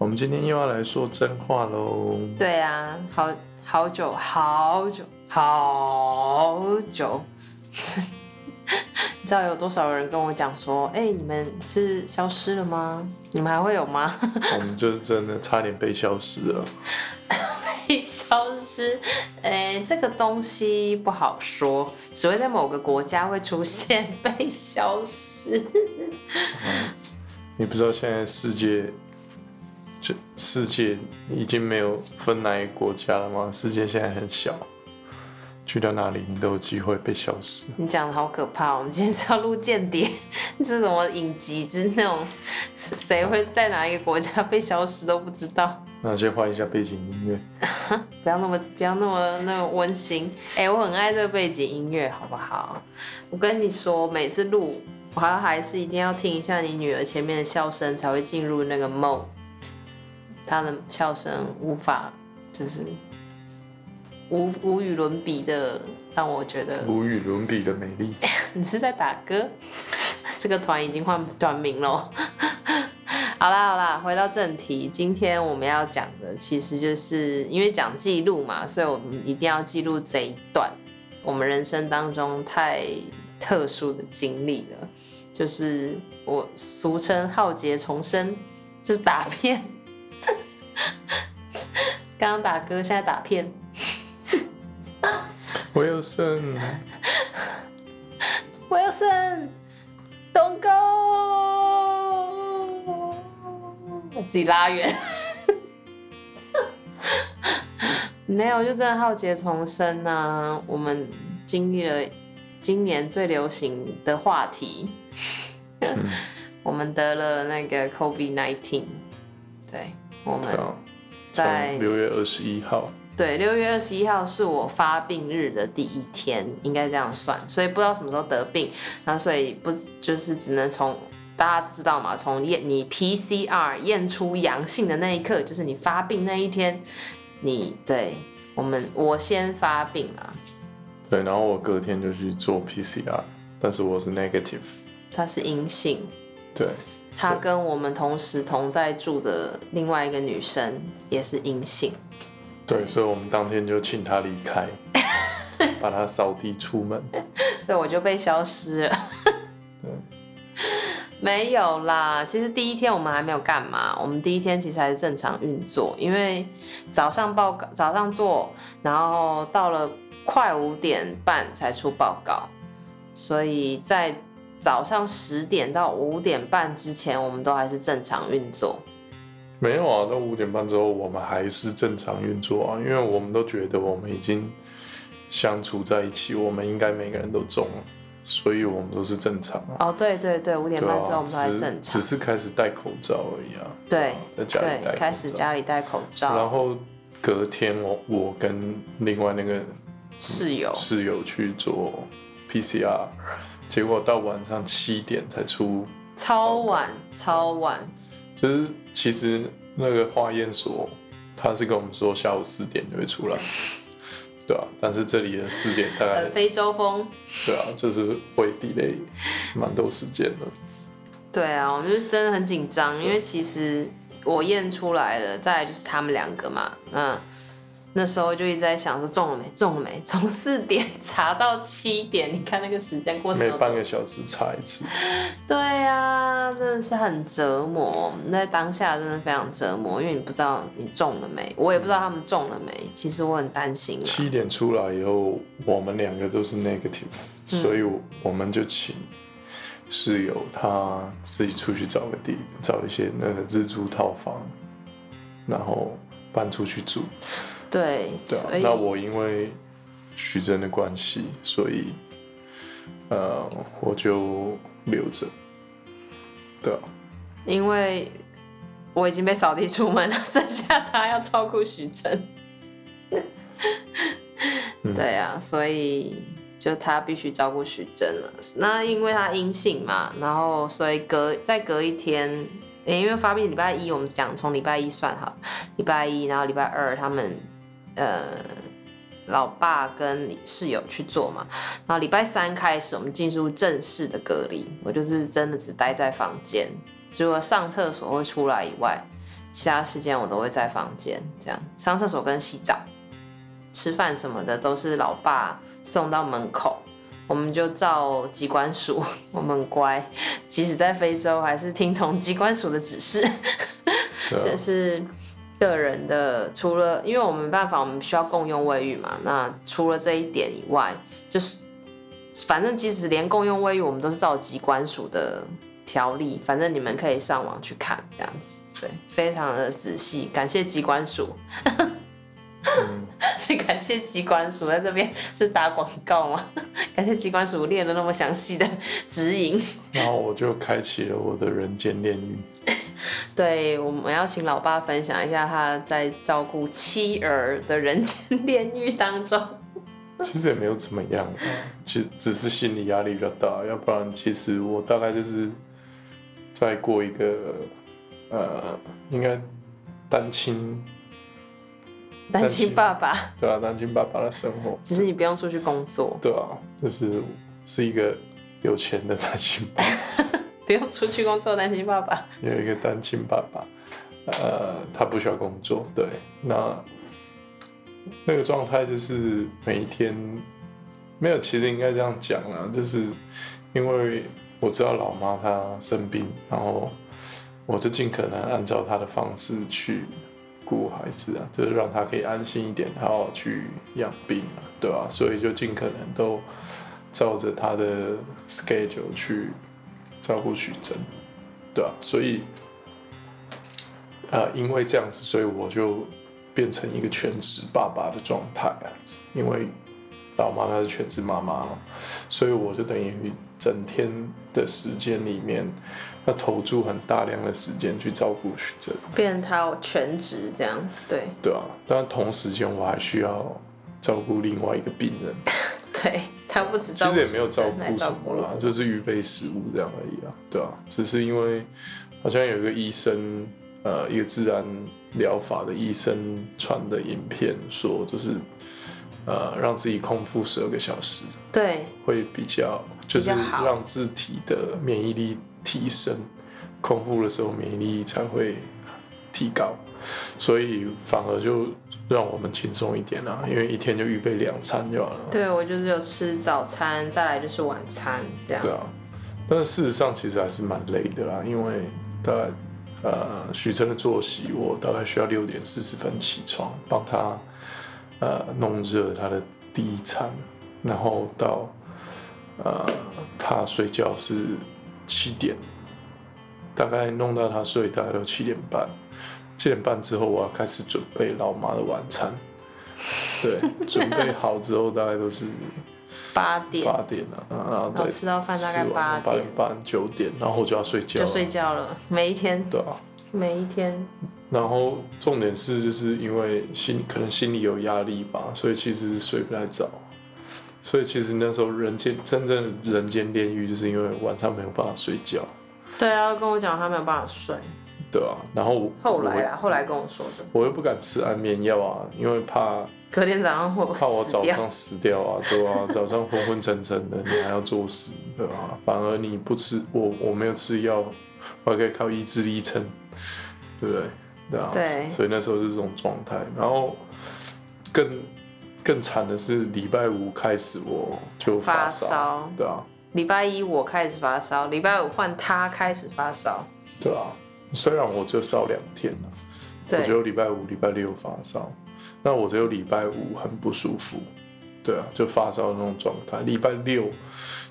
我们今天又要来说真话喽。对啊，好好久好久好久，你知道有多少人跟我讲说，哎、你们是消失了吗？你们还会有吗？我们就是真的差点被消失了。被消失，哎、这个东西不好说，只会在某个国家会出现被消失。你不知道现在世界，就世界已经没有分哪一个国家了吗？世界现在很小，去到哪里你都有机会被消失。你讲的好可怕哦！我们今天是要录间谍，这是什么影集之那种，谁会在哪一个国家被消失都不知道。那先换一下背景音乐。不要那么不要那么那么温馨。哎、我很爱这个背景音乐，好不好？我跟你说，每次录，我还还是一定要听一下你女儿前面的笑声，才会进入那个 mode。她的笑声无法就是无无与伦比的，让我觉得无与伦比的美丽。你是在打歌？这个团已经换团名了。好啦好啦，回到正题，今天我们要讲的其实就是因为讲记录嘛，所以我们一定要记录这一段我们人生当中太特殊的经历了，就是我俗称浩劫重生，就是打片。刚刚打歌，现在打片。Wilson，Wilson，Don't go，我 自己拉远。没有，就真的浩劫重生啊！我们经历了今年最流行的话题，我们得了那个 COVID nineteen，对，我们在从六月二十一号，对，六月二十一号是我发病日的第一天，应该这样算，所以不知道什么时候得病，然后所以不就是只能从大家知道嘛，从验你 PCR 验出阳性的那一刻，就是你发病那一天，你对我们我先发病啊，对，然后我隔天就去做 PCR，但是我是 negative，它是阴性，对，他跟我们同时同在住的另外一个女生也是阴性，对，所以我们当天就请她离开，把她扫地出门。所以我就被消失了。对，没有啦，其实第一天我们还没有干嘛，我们第一天其实还是正常运作，因为早上报告早上做，然后到了快五点半才出报告，所以在早上十点到五点半之前，我们都还是正常运作。没有啊，到五点半之后我们还是正常运作啊，因为我们都觉得我们已经相处在一起，我们应该每个人都中了，所以我们都是正常啊。哦，对对对，五点半之后我，们都还只正常。只是开始戴口罩而已啊。对在家里开始罩家里戴口罩然罩，后隔天我我跟另外那个室友室友去做 PCR，结果到晚上七点才出，超晚超晚，就是其实那个化验所他是跟我们说下午四点就会出来，对啊，但是这里的四点大概呃，非洲风。对啊，就是会 delay 蛮多时间的。对啊，我就是真的很紧张，因为其实我验出来了，再来就是他们两个嘛，嗯，那时候就一直在想说中了没，中了没，从四点 查到七点，你看那个时间过程每有半个小时查一次，对啊，真的是很折磨，在当下真的非常折磨，因为你不知道你中了没，我也不知道他们中了没，其实我很担心啊。七点出来以后，我们两个都是 negative，、所嗯以我们就请室友他自己出去找个地，找一些那个自助套房，然后搬出去住。对，那我因为徐峥的关系，所以呃我就留着。对啊，因为我已经被扫地出门了，剩下他要照顾徐峥。嗯对啊，所以就他必须照顾徐峥了。那因为他阴性嘛，然后所以隔再隔一天，诶因为发病礼拜一，我们讲从礼拜一算好，礼拜一，然后礼拜二他们呃老爸跟室友去做嘛，然后礼拜三开始我们进入正式的隔离，我就是真的只待在房间，除了上厕所会出来以外，其他时间我都会在房间，这样上厕所跟洗澡。吃饭什么的都是老爸送到门口，我们就照机关署，我们乖，即使在非洲还是听从机关署的指示，这 是个人的。除了因为我们没办法，我们需要共用卫浴嘛，那除了这一点以外，就是反正即使连共用卫浴，我们都是照机关署的条例，反正你们可以上网去看，这样子，对，非常的仔细，感谢机关署。感谢机关署在这边是打广告吗？感谢机关署列了那么详细的指引。然后我就开启了我的人间炼狱。对，我们要请老爸分享一下他在照顾妻儿的人间炼狱当中。其实也没有怎么样，其实只是心理压力比较大，要不然其实我大概就是再过一个呃，应该单亲单亲爸爸，对啊，单亲爸爸的生活，只是你不用出去工作，对啊，就是是一个有钱的单亲爸爸，不用出去工作，单亲爸爸。有一个单亲爸爸，呃，他不需要工作，对，那那个状态就是每一天没有，其实应该这样讲啦，就是因为我知道老妈她生病，然后我就尽可能按照她的方式去顾孩子啊，就是让她可以安心一点，还要去养病啊，对吧、所以就尽可能都照着她的 schedule 去照顾许真，对啊，所以呃，因为这样子，所以我就变成一个全职爸爸的状态啊，因为老妈她是全职妈妈嘛，所以我就等于整天的时间里面要投注很大量的时间去照顾许真，变成他全职这样，对。对啊，但同时间我还需要照顾另外一个病人，对，他不知道其实也没有照顾什么啦，就是预备食物这样而已啊，对啊，只是因为好像有一个医生，呃，一个自然疗法的医生传的影片说，就是呃，让自己空腹十二个小时对会比较，就是让自体的免疫力提升，空腹的时候免疫力才会提高，所以反而就让我们轻松一点啊，因为一天就预备两餐就好了。对，我就是有吃早餐，再来就是晚餐这样对。啊，但是事实上其实还是蛮累的啦，因为大概呃许晨的作息，我大概需要六点四十分起床，帮他呃弄热他的第一餐，然后到呃他睡觉是七点，大概弄到他睡大概都七点半，七点半之后我要开始准备老妈的晚餐。对，准备好之后大概都是八点八点了、然后然后吃到饭大概八点八点半九点，然后我就要睡觉就，睡觉了，每一天对啊。每一天，然后重点是，就是因为心可能心里有压力吧，所以其实是睡不太早。所以其实那时候人间真正人间炼狱，就是因为晚上没有办法睡觉，对啊，跟我讲他没有办法睡。对啊。然后我后来啊，后来跟我说的，我又不敢吃安眠药啊，因为怕隔天早上会怕我。早上死掉啊，对啊，早上昏昏沉沉的，你还要作死，对吧、反而你不吃，我我没有吃药，我还可以靠意志力撑，对不对？对啊，对所以那时候是这种状态。然后更更惨的是，礼拜五开始我就发烧，烧对啊，礼拜一我开始发烧，礼拜五换他开始发烧。对啊。虽然我只有烧两天了，我对只有礼拜五、礼拜六发烧，那我只有礼拜五很不舒服，对啊，就发烧的那种状态。礼拜六，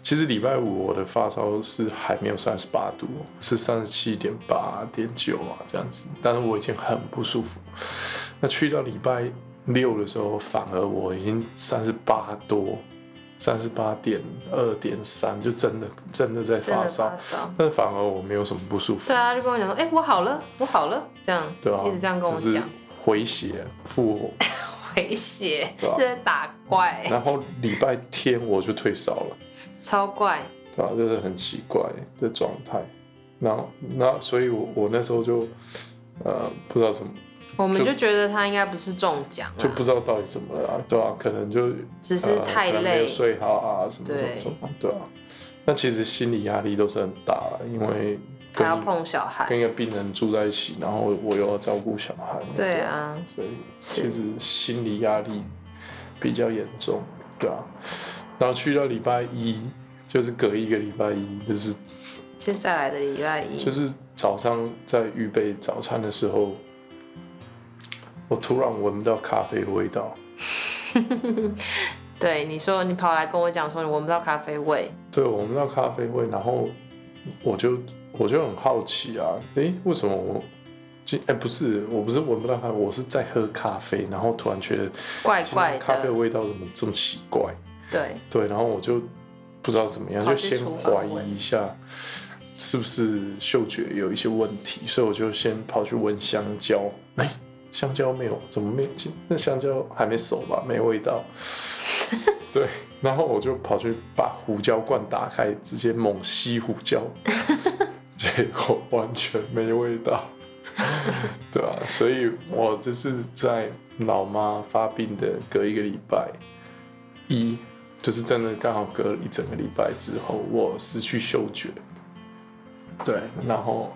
其实礼拜五我的发烧是还没有三十八度，是三十七点八点九啊这样子，但是我已经很不舒服。那去到礼拜六的时候，反而我已经三十八多，三十八点二点三，就真的真的在发烧。但反而我没有什么不舒服。对，啊，就跟我讲说，哎、我好了，我好了，这样，对啊，一直这样跟我就是讲，回血复活，回血，对啊。这是打怪，然后礼拜天我就退烧了，超怪。对啊，就是很奇怪的状态。然后那所以我，我那时候就呃不知道怎么，我们就就觉得他应该不是中奖啊，就不知道到底怎么了、啊，对吧、可能就只是太呃没有累。睡好啊，什么什么对什么，对啊。那其实心理压力都是很大的，因为还要碰小孩，跟一个病人住在一起，然后我又要照顾小孩，对啊，所以其实心理压力比较严重，对啊。然后去到礼拜一，就是隔一个礼拜一，就是接下来的礼拜一，就是早上在预备早餐的时候，我突然闻不到咖啡的味道。对你说你跑来跟我讲说你闻不到咖啡味，对，我闻不到咖啡味，然后我就我就很好奇啊，诶，为什么我？就哎、不是，我不是闻不到咖啡，我是在喝咖啡，然后突然觉得怪怪的咖啡的的，味道怎么这么奇怪？对，对，然后我就不知道怎么样，就先怀疑一下是不是嗅觉有一些问题，所以我就先跑去闻香蕉，哎、香蕉没有，怎么没有？那香蕉还没熟吧，没味道。对，然后我就跑去把胡椒罐打开，直接猛吸胡椒，结果完全没味道。对啊，所以我就是在老妈发病的隔一个礼拜一，就是真的刚好隔了一整个礼拜之后，我失去嗅觉。对，然后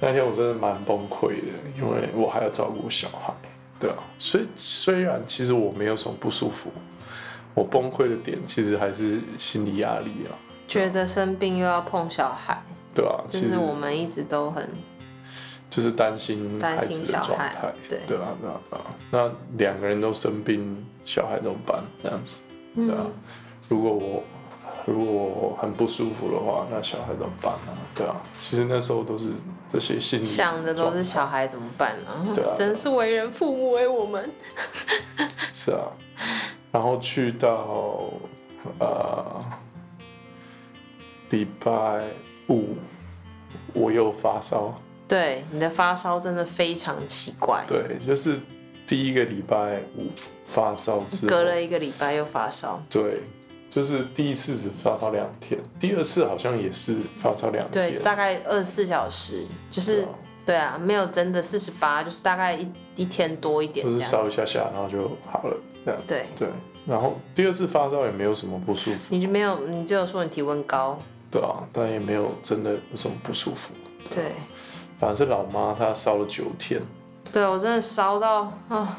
那天我真的蛮崩溃的，因为我还要照顾小孩。对啊，所以虽然其实我没有什么不舒服，我崩溃的点其实还是心理压力啊。觉得生病又要碰小孩，对啊，其实我们一直都很就是担心担孩子的心小孩状态。对对啊，对啊，对啊。那两个人都生病，小孩怎么办？这样子，对啊。嗯如果我如果很不舒服的话，那小孩怎么办呢、对啊，其实那时候都是这些心理想的都是小孩怎么办啊？对啊真是为人父母为我们。是啊，然后去到呃礼拜五，我又发烧，对，你的发烧真的非常奇怪，对，就是第一个礼拜五发烧之后，隔了一个礼拜又发烧。对，就是第一次只发烧两天，第二次好像也是发烧两对，天，大概二十四小时，就是对啊没有真的四十八，就是大概一一天多一点就是。烧一下下，然后就好了，这样对，对。然后第二次发烧也没有什么不舒服，你就没有，你只有说你体温高，对啊，但也没有真的有什么不舒服。对，反正是老妈她烧了九天，对我真的烧到啊！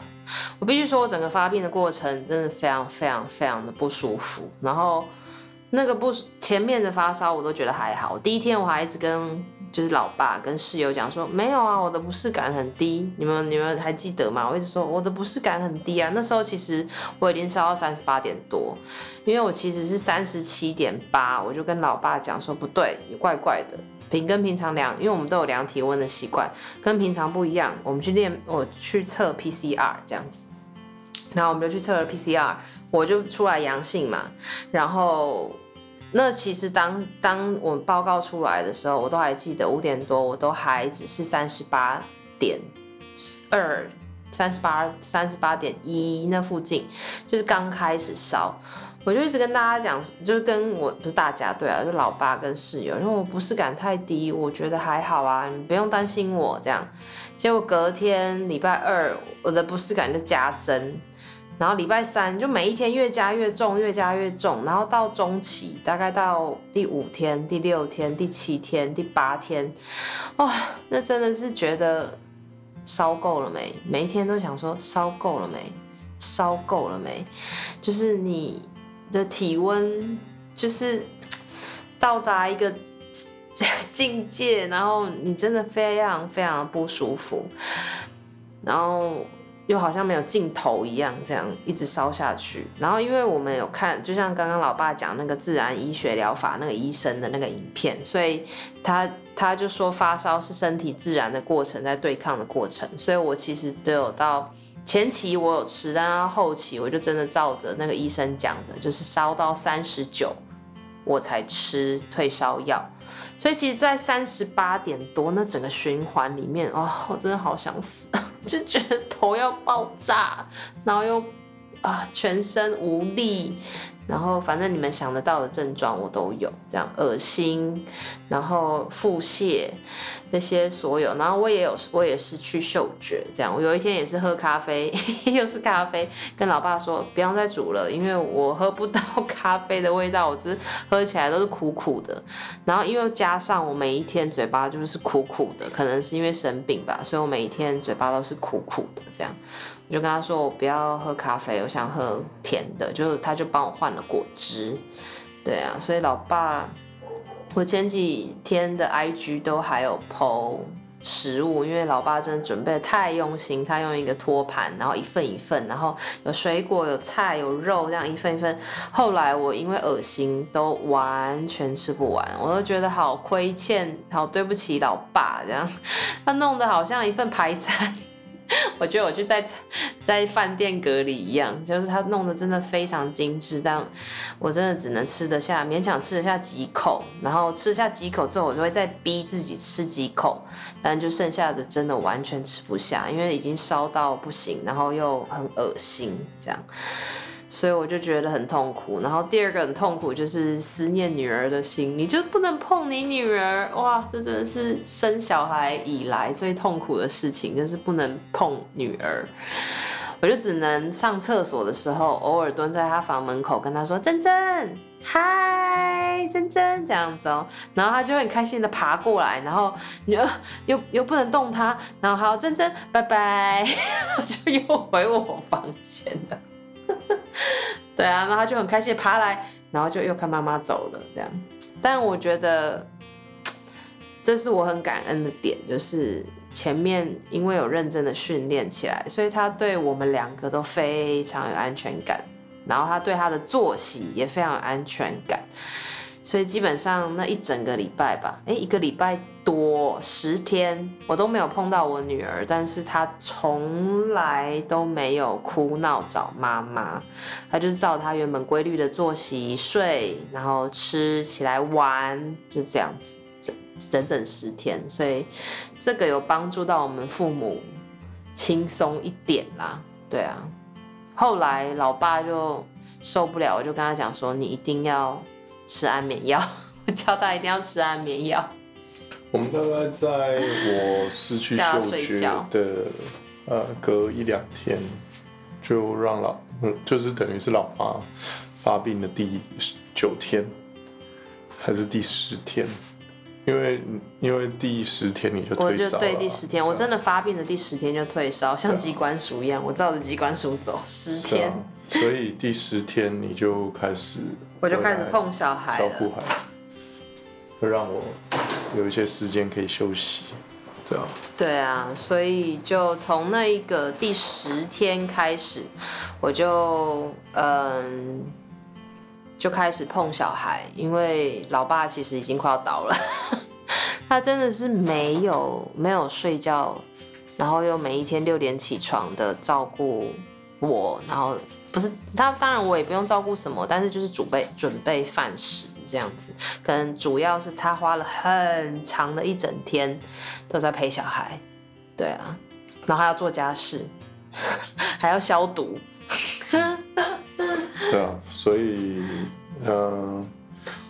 我必须说，我整个发病的过程真的非常非常非常的不舒服。然后那个不前面的发烧我都觉得还好，第一天我还一直跟就是老爸跟室友讲说，没有啊，我的不适感很低，你们你们还记得吗？我一直说我的不适感很低啊。那时候其实我已经烧到三十八点多，因为我其实是三十七点八，我就跟老爸讲说不对，怪怪的。平跟平常量，因为我们都有量体温的习惯，跟平常不一样。我们去练，我去测 PCR 这样子，然后我们就去测了 PCR，我就出来阳性嘛。然后那其实当当我报告出来的时候，我都还记得五点多，我都还只是三十八点二、三十八、三十八点一那附近，就是刚开始烧。我就一直跟大家讲，就是跟我不是大家对啊，就老爸跟室友，因为我不适感太低，我觉得还好啊，你不用担心我这样。结果隔天礼拜二，我的不适感就加增，然后礼拜三就每一天越加越重，越加越重，然后到中期大概到第五天、第六天、第七天、第八天，哇，那真的是觉得烧够了没？每一天都想说烧够了没？烧够了没？就是你的体温就是到达一个 境界，然后你真的非常非常不舒服，然后又好像没有尽头一样，这样一直烧下去。然后因为我们有看，就像刚刚老爸讲那个自然医学疗法那个医生的那个影片，所以他他就说发烧是身体自然的过程，在对抗的过程。所以我其实只有到前期我有吃，但到后期我就真的照着那个医生讲的，就是烧到三十九我才吃退烧药。所以其实，在三十八点多那整个循环里面，哦，我真的好想死，就觉得头要爆炸，然后又啊全身无力。然后反正你们想得到的症状我都有，这样恶心，然后腹泻这些所有，然后我也有我也是去嗅觉，这样我有一天也是喝咖啡，又是咖啡，跟老爸说不要再煮了，因为我喝不到 咖啡的味道，我只是喝起来都是苦苦的。然后因为加上我每一天嘴巴就是苦苦的，可能是因为生病吧，所以我每一天嘴巴都是苦苦的这样。我就跟他说，我不要喝咖啡，我想喝甜的，就他就帮我换了果汁。对啊，所以老爸，我前几天的 IG 都还有 PO 食物，因为老爸真的准备的太用心，他用一个托盘，然后一份一份，然后有水果、有菜、有肉，这样一份一份。后来我因为恶心，都完全吃不完，我都觉得好亏欠，好对不起老爸，这样他弄得好像一份排餐。我觉得我就在在饭店隔离一样，就是他弄得真的非常精致，但我真的只能吃得下，勉强吃得下几口，然后吃下几口之后，我就会再逼自己吃几口，但就剩下的真的完全吃不下，因为已经烧到不行，然后又很恶心，这样。所以我就觉得很痛苦，然后第二个很痛苦就是思念女儿的心，你就不能碰你女儿，哇，这真的是生小孩以来最痛苦的事情，就是不能碰女儿。我就只能上厕所的时候，偶尔蹲在她房门口跟她说：“珍珍，嗨，珍珍，这样子哦。”然后她就很开心的爬过来，然后你又又又不能动她，然后好，珍珍，拜拜，就又回我房间了。对啊，然后他就很开心爬来，然后就又看妈妈走了这样。但我觉得这是我很感恩的点，就是前面因为有认真的训练起来，所以他对我们两个都非常有安全感，然后他对他的作息也非常有安全感。所以基本上那一整个礼拜吧，哎，一个礼拜多十天，我都没有碰到我女儿，但是她从来都没有哭闹找妈妈，她就是照她原本规律的作息睡，然后吃起来玩，就这样子，整整整十天，所以这个有帮助到我们父母轻松一点啦，对啊。后来老爸就受不了，我就跟他讲说，你一定要。吃安眠药，我叫他一定要吃安眠药。我们大概在我失去嗅觉的呃隔一两天，就让老嗯就是等于是老妈发病的第九天，还是第十天？因为因为第十天你就退烧对第十天，我真的发病的第十天就退烧，像机关鼠一样，我照着机关鼠走十天。所以第十天你就开始。我就开始碰小孩，照顾孩子，会让我有一些时间可以休息，对啊。对啊，所以就从那一个第十天开始，我就嗯就开始碰小孩，因为老爸其实已经快要倒了，他真的是没有没有睡觉，然后又每一天六点起床的照顾我，然后。不是他，当然我也不用照顾什么，但是就是准备准备饭食这样子，可能主要是他花了很长的一整天都在陪小孩，对啊，然后还要做家事，还要消毒，对啊，所以嗯，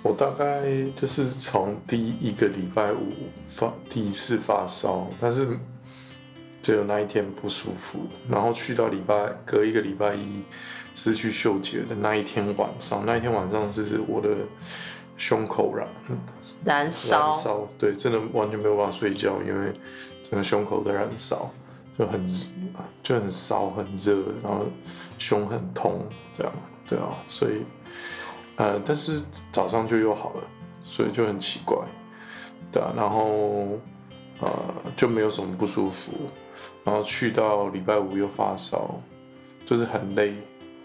我大概就是从第一个礼拜五发第一次发烧，但是。只有那一天不舒服，然后去到礼拜隔一个礼拜一失去嗅觉的那一天晚上，那一天晚上是我的胸口燃燃烧，燃烧，对，真的完全没有办法睡觉，因为整个胸口在燃烧，就很就很烧很热，然后胸很痛，这样，对啊，所以呃，但是早上就又好了，所以就很奇怪，对啊，然后呃就没有什么不舒服。然后去到礼拜五又发烧，就是很累，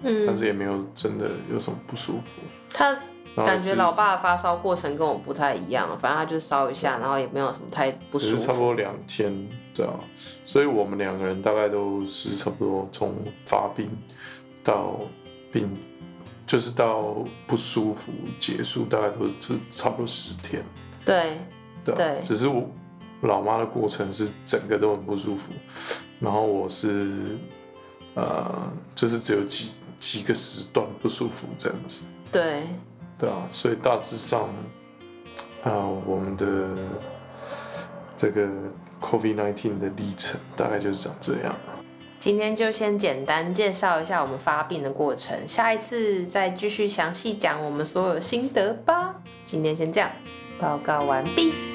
嗯，但是也没有真的有什么不舒服。他感觉老爸的发烧过程跟我不太一样，反正他就烧一下，然后也没有什么太不舒服。是差不多两天，对啊，所以我们两个人大概都是差不多从发病到病，就是到不舒服结束，大概都是差不多十天，对，对啊对只是我老妈的过程是整个都很不舒服，然后我是呃，就是只有几几个时段不舒服这样子，对，对啊，所以大致上啊、我们的这个 COVID-19 的历程大概就是长这样。今天就先简单介绍一下我们发病的过程，下一次再继续详细讲我们所有心得吧。今天先这样，报告完毕。